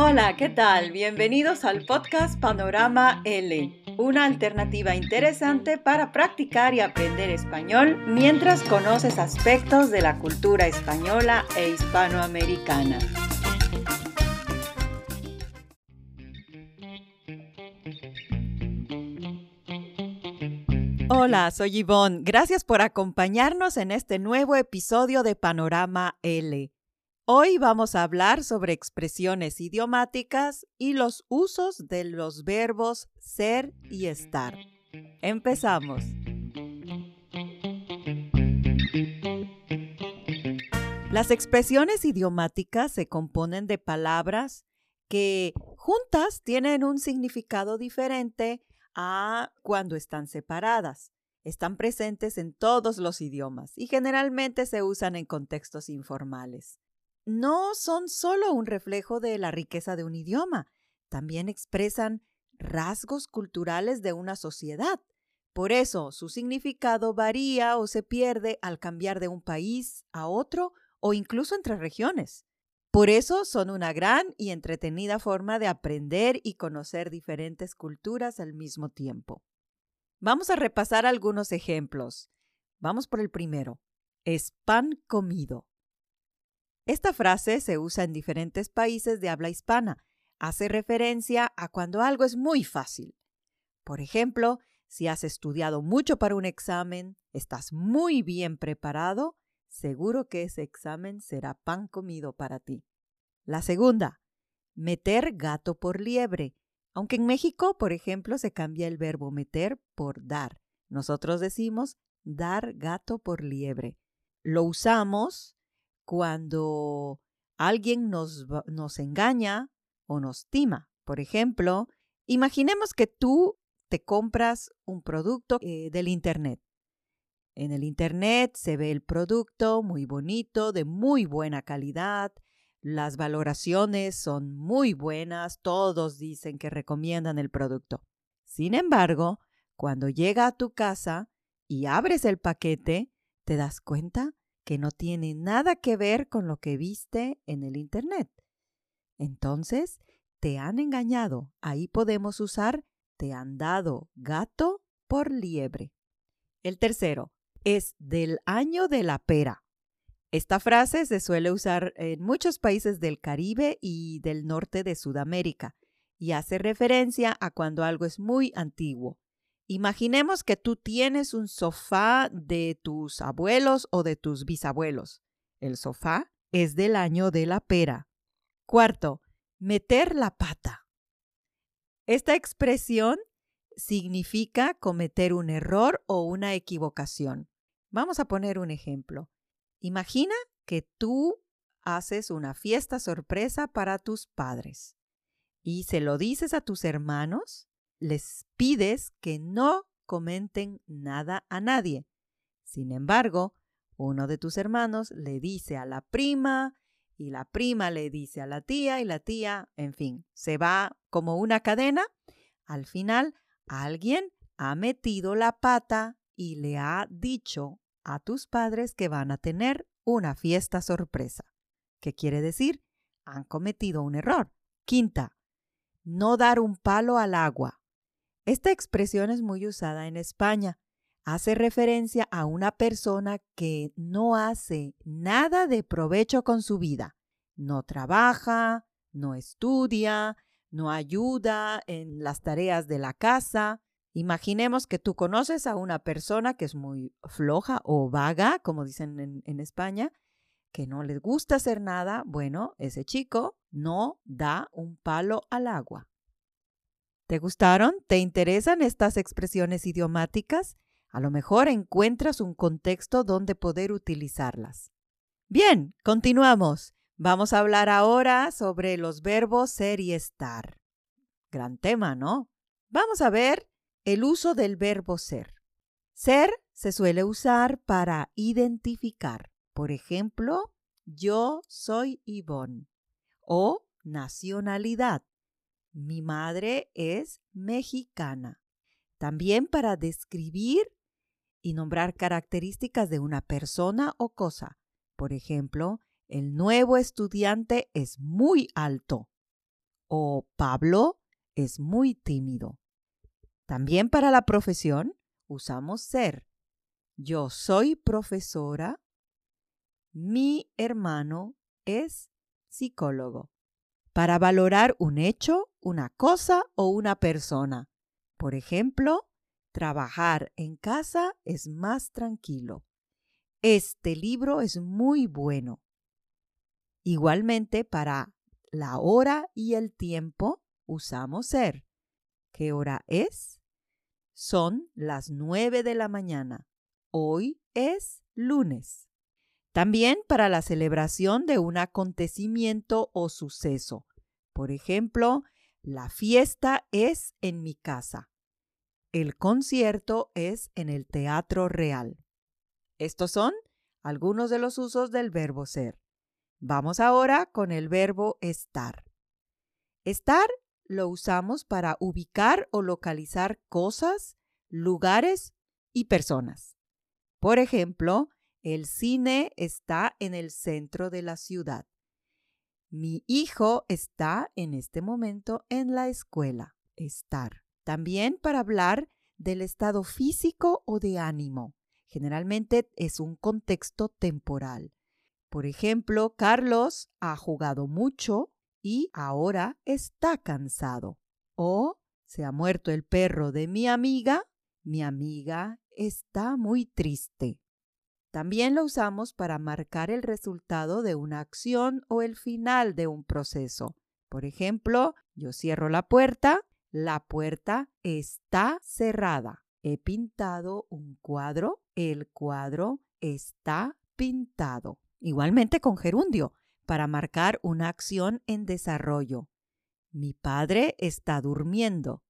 Hola, ¿qué tal? Bienvenidos al podcast Panorama L, una alternativa interesante para practicar y aprender español mientras conoces aspectos de la cultura española e hispanoamericana. Hola, soy Yvonne. Gracias por acompañarnos en este nuevo episodio de Panorama L. Hoy vamos a hablar sobre expresiones idiomáticas y los usos de los verbos ser y estar. Empezamos. Las expresiones idiomáticas se componen de palabras que juntas tienen un significado diferente a cuando están separadas. Están presentes en todos los idiomas y generalmente se usan en contextos informales no son solo un reflejo de la riqueza de un idioma, también expresan rasgos culturales de una sociedad. Por eso su significado varía o se pierde al cambiar de un país a otro o incluso entre regiones. Por eso son una gran y entretenida forma de aprender y conocer diferentes culturas al mismo tiempo. Vamos a repasar algunos ejemplos. Vamos por el primero. Es pan comido. Esta frase se usa en diferentes países de habla hispana. Hace referencia a cuando algo es muy fácil. Por ejemplo, si has estudiado mucho para un examen, estás muy bien preparado, seguro que ese examen será pan comido para ti. La segunda, meter gato por liebre. Aunque en México, por ejemplo, se cambia el verbo meter por dar. Nosotros decimos dar gato por liebre. Lo usamos cuando alguien nos, nos engaña o nos tima. Por ejemplo, imaginemos que tú te compras un producto eh, del Internet. En el Internet se ve el producto muy bonito, de muy buena calidad, las valoraciones son muy buenas, todos dicen que recomiendan el producto. Sin embargo, cuando llega a tu casa y abres el paquete, te das cuenta que no tiene nada que ver con lo que viste en el Internet. Entonces, te han engañado. Ahí podemos usar te han dado gato por liebre. El tercero es del año de la pera. Esta frase se suele usar en muchos países del Caribe y del norte de Sudamérica y hace referencia a cuando algo es muy antiguo. Imaginemos que tú tienes un sofá de tus abuelos o de tus bisabuelos. El sofá es del año de la pera. Cuarto, meter la pata. Esta expresión significa cometer un error o una equivocación. Vamos a poner un ejemplo. Imagina que tú haces una fiesta sorpresa para tus padres y se lo dices a tus hermanos les pides que no comenten nada a nadie. Sin embargo, uno de tus hermanos le dice a la prima y la prima le dice a la tía y la tía, en fin, se va como una cadena. Al final, alguien ha metido la pata y le ha dicho a tus padres que van a tener una fiesta sorpresa. ¿Qué quiere decir? Han cometido un error. Quinta, no dar un palo al agua. Esta expresión es muy usada en España. Hace referencia a una persona que no hace nada de provecho con su vida. No trabaja, no estudia, no ayuda en las tareas de la casa. Imaginemos que tú conoces a una persona que es muy floja o vaga, como dicen en, en España, que no le gusta hacer nada. Bueno, ese chico no da un palo al agua. ¿Te gustaron? ¿Te interesan estas expresiones idiomáticas? A lo mejor encuentras un contexto donde poder utilizarlas. Bien, continuamos. Vamos a hablar ahora sobre los verbos ser y estar. Gran tema, ¿no? Vamos a ver el uso del verbo ser. Ser se suele usar para identificar. Por ejemplo, yo soy Yvonne. O nacionalidad. Mi madre es mexicana. También para describir y nombrar características de una persona o cosa. Por ejemplo, el nuevo estudiante es muy alto. o Pablo es muy tímido. También para la profesión usamos ser. Yo soy profesora. Mi hermano es psicólogo. Para valorar un hecho, una cosa o una persona. Por ejemplo, trabajar en casa es más tranquilo. Este libro es muy bueno. Igualmente, para la hora y el tiempo usamos ser. ¿Qué hora es? Son las nueve de la mañana. Hoy es lunes. También para la celebración de un acontecimiento o suceso. Por ejemplo, la fiesta es en mi casa. El concierto es en el Teatro Real. Estos son algunos de los usos del verbo ser. Vamos ahora con el verbo estar. Estar lo usamos para ubicar o localizar cosas, lugares y personas. Por ejemplo, el cine está en el centro de la ciudad. Mi hijo está en este momento en la escuela. Estar. También para hablar del estado físico o de ánimo. Generalmente es un contexto temporal. Por ejemplo, Carlos ha jugado mucho y ahora está cansado. O se ha muerto el perro de mi amiga, mi amiga está muy triste. También lo usamos para marcar el resultado de una acción o el final de un proceso. Por ejemplo, yo cierro la puerta, la puerta está cerrada. He pintado un cuadro, el cuadro está pintado. Igualmente con gerundio, para marcar una acción en desarrollo. Mi padre está durmiendo.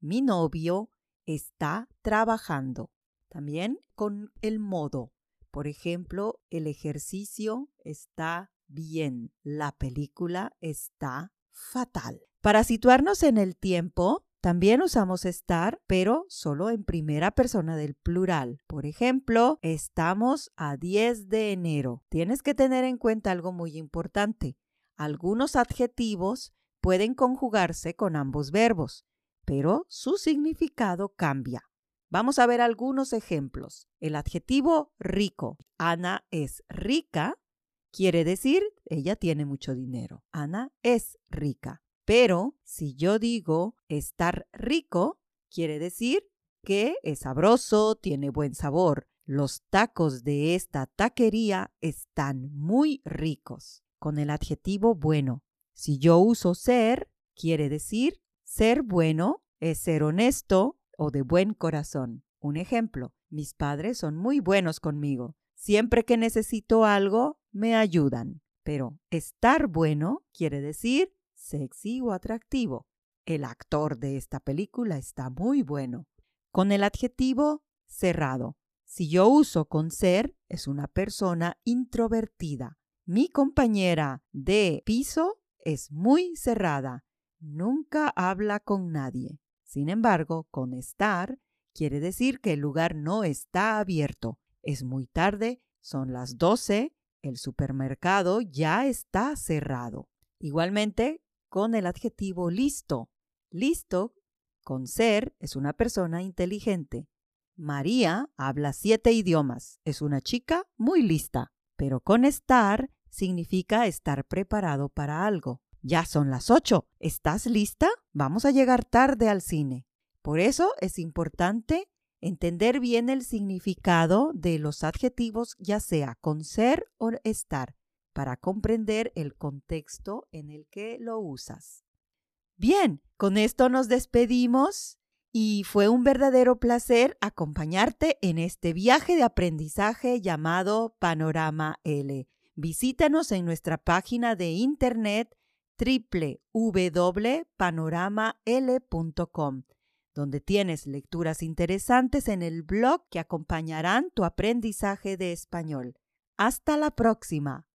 Mi novio está trabajando. También con el modo. Por ejemplo, el ejercicio está bien. La película está fatal. Para situarnos en el tiempo, también usamos estar, pero solo en primera persona del plural. Por ejemplo, estamos a 10 de enero. Tienes que tener en cuenta algo muy importante. Algunos adjetivos pueden conjugarse con ambos verbos, pero su significado cambia. Vamos a ver algunos ejemplos. El adjetivo rico. Ana es rica. Quiere decir, ella tiene mucho dinero. Ana es rica. Pero si yo digo estar rico, quiere decir que es sabroso, tiene buen sabor. Los tacos de esta taquería están muy ricos. Con el adjetivo bueno. Si yo uso ser, quiere decir ser bueno es ser honesto o de buen corazón. Un ejemplo, mis padres son muy buenos conmigo. Siempre que necesito algo, me ayudan. Pero estar bueno quiere decir sexy o atractivo. El actor de esta película está muy bueno. Con el adjetivo cerrado. Si yo uso con ser, es una persona introvertida. Mi compañera de piso es muy cerrada. Nunca habla con nadie. Sin embargo, con estar quiere decir que el lugar no está abierto. Es muy tarde, son las 12, el supermercado ya está cerrado. Igualmente, con el adjetivo listo. Listo, con ser, es una persona inteligente. María habla siete idiomas, es una chica muy lista, pero con estar significa estar preparado para algo. Ya son las ocho. ¿Estás lista? Vamos a llegar tarde al cine. Por eso es importante entender bien el significado de los adjetivos, ya sea con ser o estar para comprender el contexto en el que lo usas. Bien, con esto nos despedimos y fue un verdadero placer acompañarte en este viaje de aprendizaje llamado Panorama L. Visítanos en nuestra página de internet www.panoramal.com, donde tienes lecturas interesantes en el blog que acompañarán tu aprendizaje de español. Hasta la próxima.